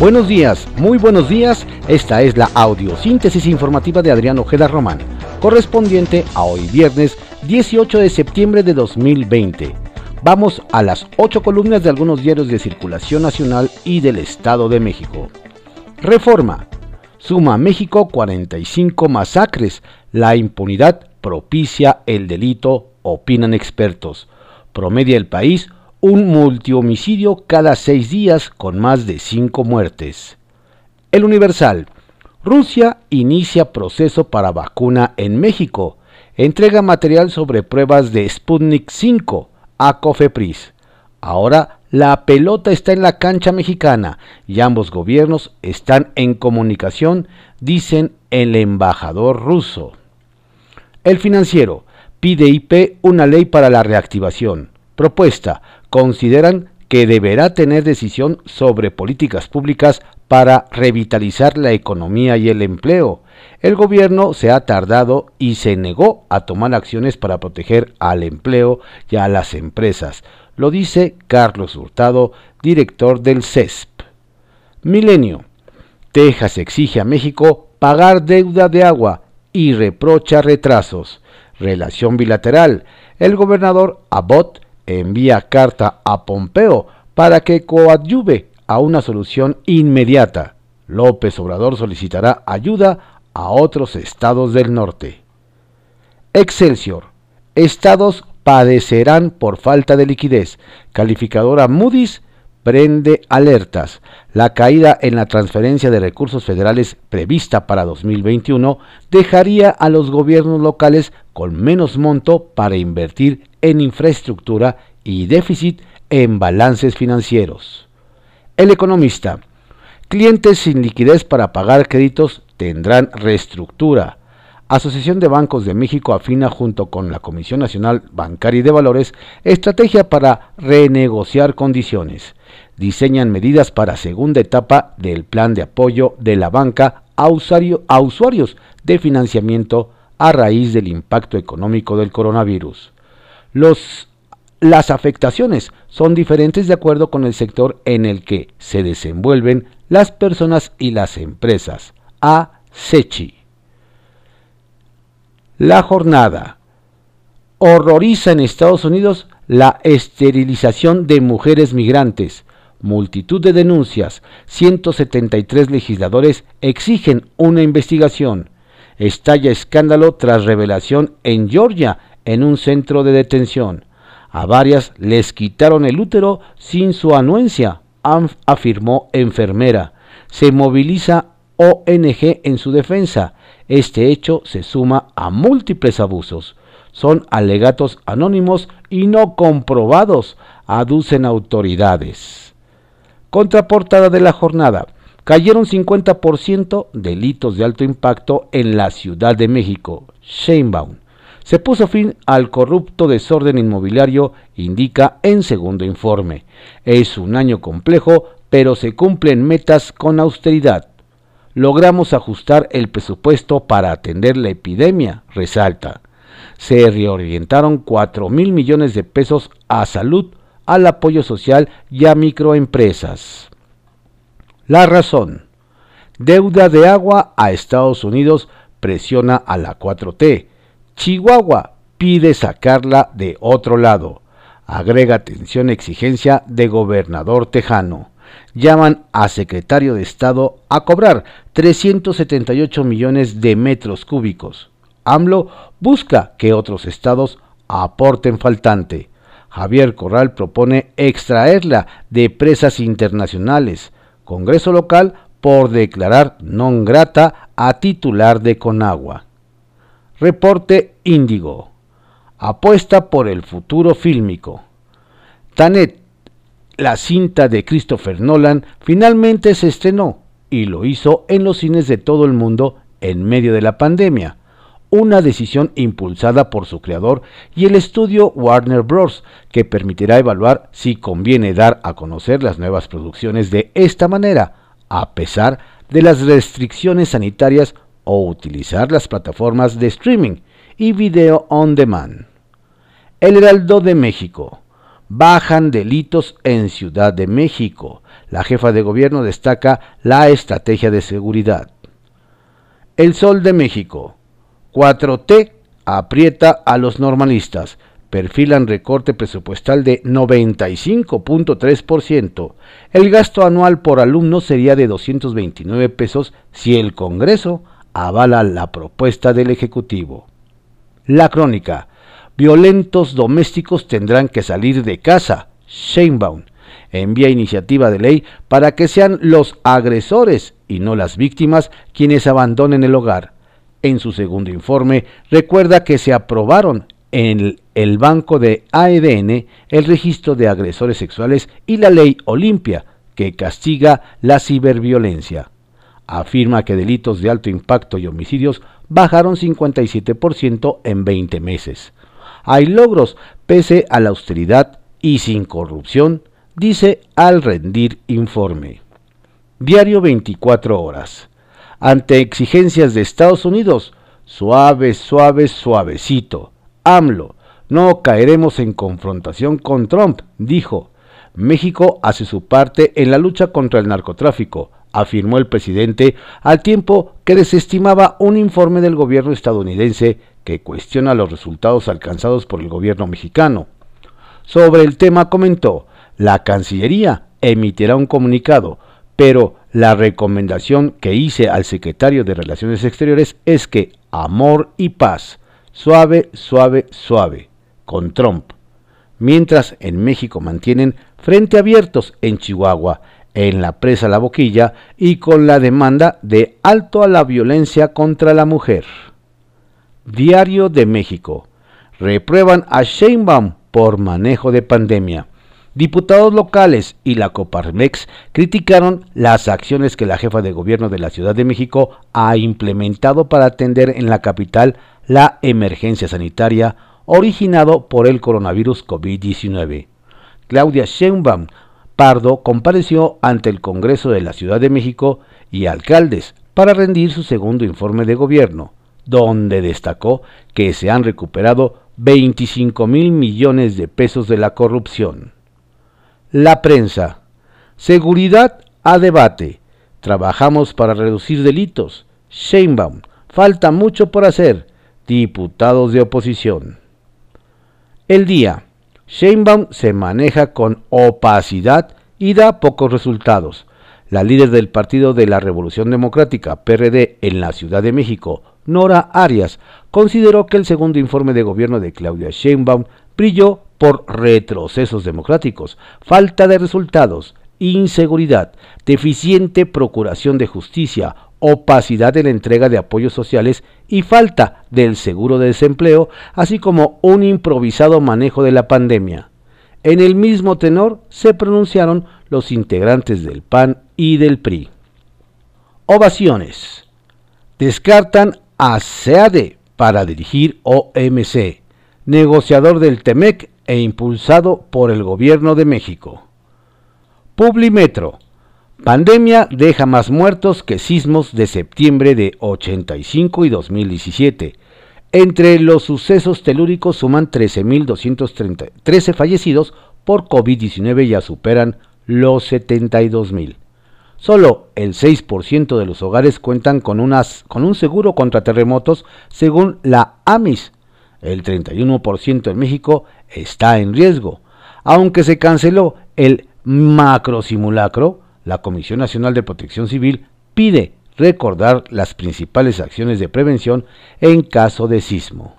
Buenos días, muy buenos días. Esta es la audiosíntesis informativa de Adrián Ojeda Román, correspondiente a hoy viernes 18 de septiembre de 2020. Vamos a las ocho columnas de algunos diarios de circulación nacional y del Estado de México. Reforma. Suma México 45 masacres. La impunidad propicia el delito, opinan expertos. Promedia el país un multihomicidio cada seis días con más de cinco muertes. El Universal. Rusia inicia proceso para vacuna en México. Entrega material sobre pruebas de Sputnik 5 a Cofepris. Ahora la pelota está en la cancha mexicana y ambos gobiernos están en comunicación, dicen el embajador ruso. El financiero pide IP una ley para la reactivación. Propuesta consideran que deberá tener decisión sobre políticas públicas para revitalizar la economía y el empleo. El gobierno se ha tardado y se negó a tomar acciones para proteger al empleo y a las empresas, lo dice Carlos Hurtado, director del CESP. Milenio. Texas exige a México pagar deuda de agua y reprocha retrasos. Relación bilateral. El gobernador Abbott envía carta a Pompeo para que coadyuve a una solución inmediata. López Obrador solicitará ayuda a otros estados del norte. Excelsior. Estados padecerán por falta de liquidez. Calificadora Moody's prende alertas. La caída en la transferencia de recursos federales prevista para 2021 dejaría a los gobiernos locales con menos monto para invertir en infraestructura y déficit en balances financieros. El economista. Clientes sin liquidez para pagar créditos tendrán reestructura. Asociación de Bancos de México afina junto con la Comisión Nacional Bancaria y de Valores estrategia para renegociar condiciones. Diseñan medidas para segunda etapa del plan de apoyo de la banca a, a usuarios de financiamiento a raíz del impacto económico del coronavirus. Los, las afectaciones son diferentes de acuerdo con el sector en el que se desenvuelven las personas y las empresas. A Sechi. La jornada. Horroriza en Estados Unidos la esterilización de mujeres migrantes. Multitud de denuncias. 173 legisladores exigen una investigación. Estalla escándalo tras revelación en Georgia en un centro de detención. A varias les quitaron el útero sin su anuencia, afirmó enfermera. Se moviliza ONG en su defensa. Este hecho se suma a múltiples abusos. Son alegatos anónimos y no comprobados, aducen autoridades. Contraportada de la jornada. Cayeron 50% delitos de alto impacto en la Ciudad de México. Sheinbaum. Se puso fin al corrupto desorden inmobiliario, indica en segundo informe. Es un año complejo, pero se cumplen metas con austeridad logramos ajustar el presupuesto para atender la epidemia, resalta. Se reorientaron 4 mil millones de pesos a salud, al apoyo social y a microempresas. La razón. Deuda de agua a Estados Unidos presiona a la 4T. Chihuahua pide sacarla de otro lado. Agrega atención exigencia de gobernador tejano llaman a secretario de Estado a cobrar 378 millones de metros cúbicos. AMLO busca que otros estados aporten faltante. Javier Corral propone extraerla de presas internacionales. Congreso local por declarar non grata a titular de Conagua. Reporte Índigo. Apuesta por el futuro fílmico. Tanet la cinta de Christopher Nolan finalmente se estrenó y lo hizo en los cines de todo el mundo en medio de la pandemia, una decisión impulsada por su creador y el estudio Warner Bros., que permitirá evaluar si conviene dar a conocer las nuevas producciones de esta manera, a pesar de las restricciones sanitarias o utilizar las plataformas de streaming y video on demand. El Heraldo de México bajan delitos en Ciudad de México. La jefa de gobierno destaca la estrategia de seguridad. El Sol de México. 4T aprieta a los normalistas. Perfilan recorte presupuestal de 95.3%. El gasto anual por alumno sería de 229 pesos si el Congreso avala la propuesta del Ejecutivo. La crónica. Violentos domésticos tendrán que salir de casa. Sheinbaum envía iniciativa de ley para que sean los agresores y no las víctimas quienes abandonen el hogar. En su segundo informe recuerda que se aprobaron en el banco de AEDN el registro de agresores sexuales y la ley Olimpia, que castiga la ciberviolencia. Afirma que delitos de alto impacto y homicidios bajaron 57% en 20 meses. Hay logros pese a la austeridad y sin corrupción, dice al rendir informe. Diario 24 horas. Ante exigencias de Estados Unidos, suave, suave, suavecito. AMLO, no caeremos en confrontación con Trump, dijo. México hace su parte en la lucha contra el narcotráfico afirmó el presidente al tiempo que desestimaba un informe del gobierno estadounidense que cuestiona los resultados alcanzados por el gobierno mexicano. Sobre el tema comentó, la Cancillería emitirá un comunicado, pero la recomendación que hice al secretario de Relaciones Exteriores es que amor y paz, suave, suave, suave, con Trump. Mientras en México mantienen frente abiertos en Chihuahua en la presa La Boquilla y con la demanda de alto a la violencia contra la mujer. Diario de México. Reprueban a Sheinbaum por manejo de pandemia. Diputados locales y la Coparmex criticaron las acciones que la jefa de gobierno de la Ciudad de México ha implementado para atender en la capital la emergencia sanitaria originado por el coronavirus COVID-19. Claudia Sheinbaum Pardo compareció ante el Congreso de la Ciudad de México y alcaldes para rendir su segundo informe de gobierno, donde destacó que se han recuperado 25 mil millones de pesos de la corrupción. La prensa. Seguridad a debate. Trabajamos para reducir delitos. Sheinbaum. Falta mucho por hacer. Diputados de oposición. El día. Sheinbaum se maneja con opacidad y da pocos resultados. La líder del Partido de la Revolución Democrática, PRD, en la Ciudad de México, Nora Arias, consideró que el segundo informe de gobierno de Claudia Sheinbaum brilló por retrocesos democráticos, falta de resultados, inseguridad, deficiente procuración de justicia, opacidad en la entrega de apoyos sociales y falta del seguro de desempleo, así como un improvisado manejo de la pandemia. En el mismo tenor se pronunciaron los integrantes del PAN y del PRI. Ovaciones. Descartan a SEADE para dirigir OMC, negociador del TEMEC e impulsado por el Gobierno de México. Publimetro Pandemia deja más muertos que sismos de septiembre de 85 y 2017. Entre los sucesos telúricos suman 13.213 fallecidos por COVID-19 ya superan los 72.000. Solo el 6% de los hogares cuentan con, un seguro contra terremotos según la AMIS. El 31% en México está en riesgo. Aunque se canceló el macro simulacro, la Comisión Nacional de Protección Civil pide recordar las principales acciones de prevención en caso de sismo.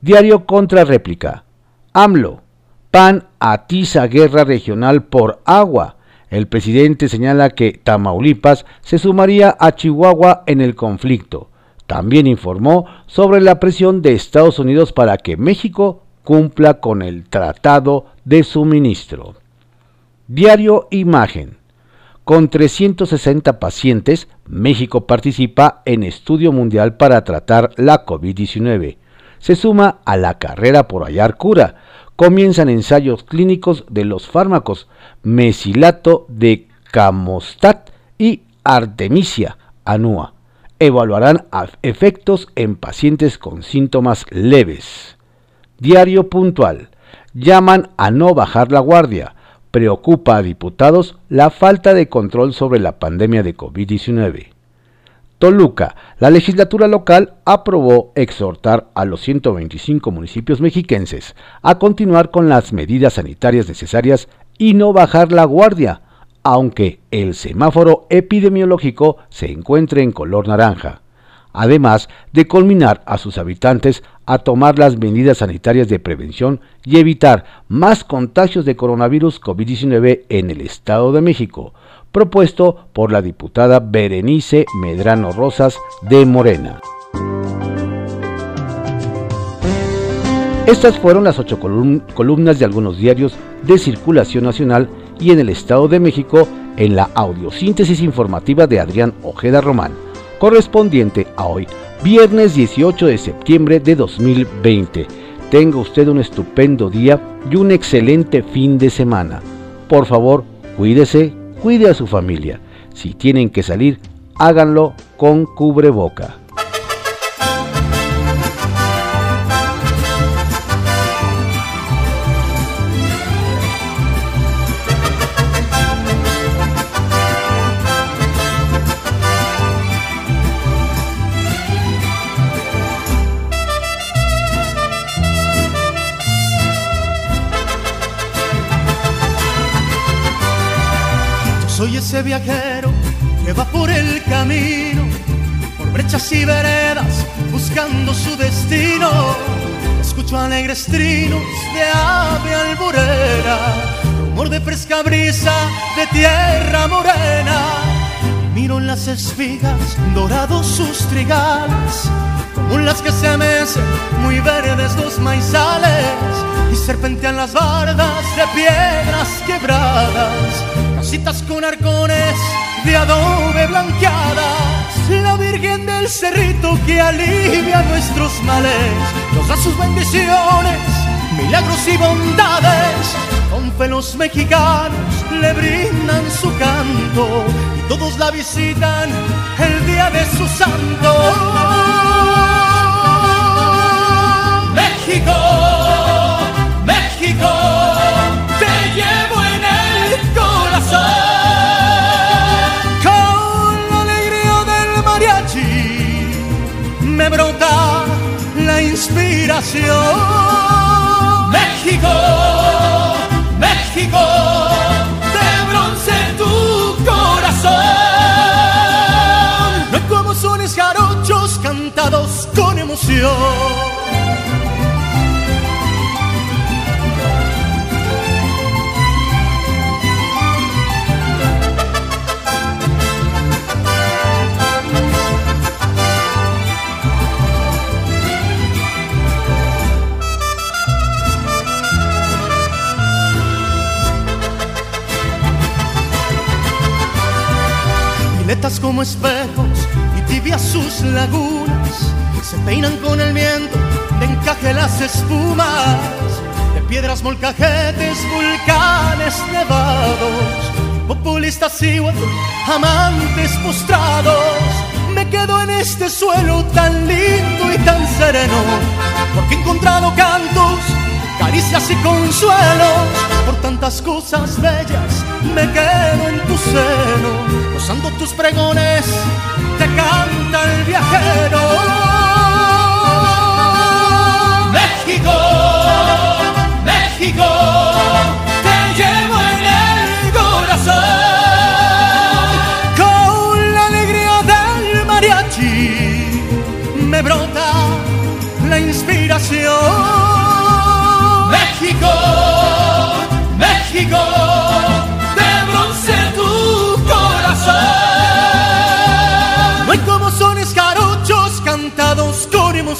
Diario contra réplica. AMLO. PAN atiza guerra regional por agua. El presidente señala que Tamaulipas se sumaría a Chihuahua en el conflicto. También informó sobre la presión de Estados Unidos para que México cumpla con el Tratado de Suministro. Diario Imagen. Con 360 pacientes, México participa en estudio mundial para tratar la COVID-19. Se suma a la carrera por hallar cura. Comienzan ensayos clínicos de los fármacos mesilato de camostat y artemisia anua. Evaluarán efectos en pacientes con síntomas leves. Diario puntual. llaman a no bajar la guardia. Preocupa a diputados la falta de control sobre la pandemia de COVID-19. Toluca, la legislatura local aprobó exhortar a los 125 municipios mexiquenses a continuar con las medidas sanitarias necesarias y no bajar la guardia, aunque el semáforo epidemiológico se encuentre en color naranja, además de culminar a sus habitantes a tomar las medidas sanitarias de prevención y evitar más contagios de coronavirus COVID-19 en el Estado de México, propuesto por la diputada Berenice Medrano Rosas de Morena. Estas fueron las ocho columnas de algunos diarios de circulación nacional y en el Estado de México en la audiosíntesis informativa de Adrián Ojeda Román, correspondiente a hoy, viernes 18 de septiembre de 2020. Tenga usted un estupendo día y un excelente fin de semana. Por favor, cuídese, cuide a su familia. Si tienen que salir, háganlo con cubreboca. Ese viajero que va por el camino, por brechas y veredas, buscando su destino. Escucho alegres trinos de ave alborera, rumor de fresca brisa de tierra morena. Miro en las espigas dorados sus trigales, como las que se mecen muy verdes los maizales, y serpentean las bardas de piedras quebradas casitas con arcones de adobe blanqueadas, la Virgen del Cerrito que alivia nuestros males, nos da sus bendiciones, milagros y bondades, con mexicanos le brindan su canto y todos la visitan el día de su santo. Sones jarochos cantados con emoción. como espejos tibias sus lagunas se peinan con el viento de encaje las espumas de piedras molcajetes, volcanes nevados, populistas y amantes postrados. Me quedo en este suelo tan lindo y tan sereno, porque he encontrado cantos, caricias y consuelos por tantas cosas bellas. Me quedo en tu seno Gozando tus pregones, canta el viajero.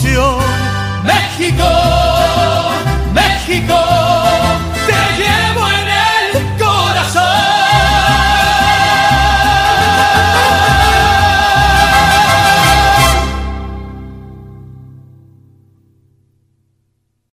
México, México.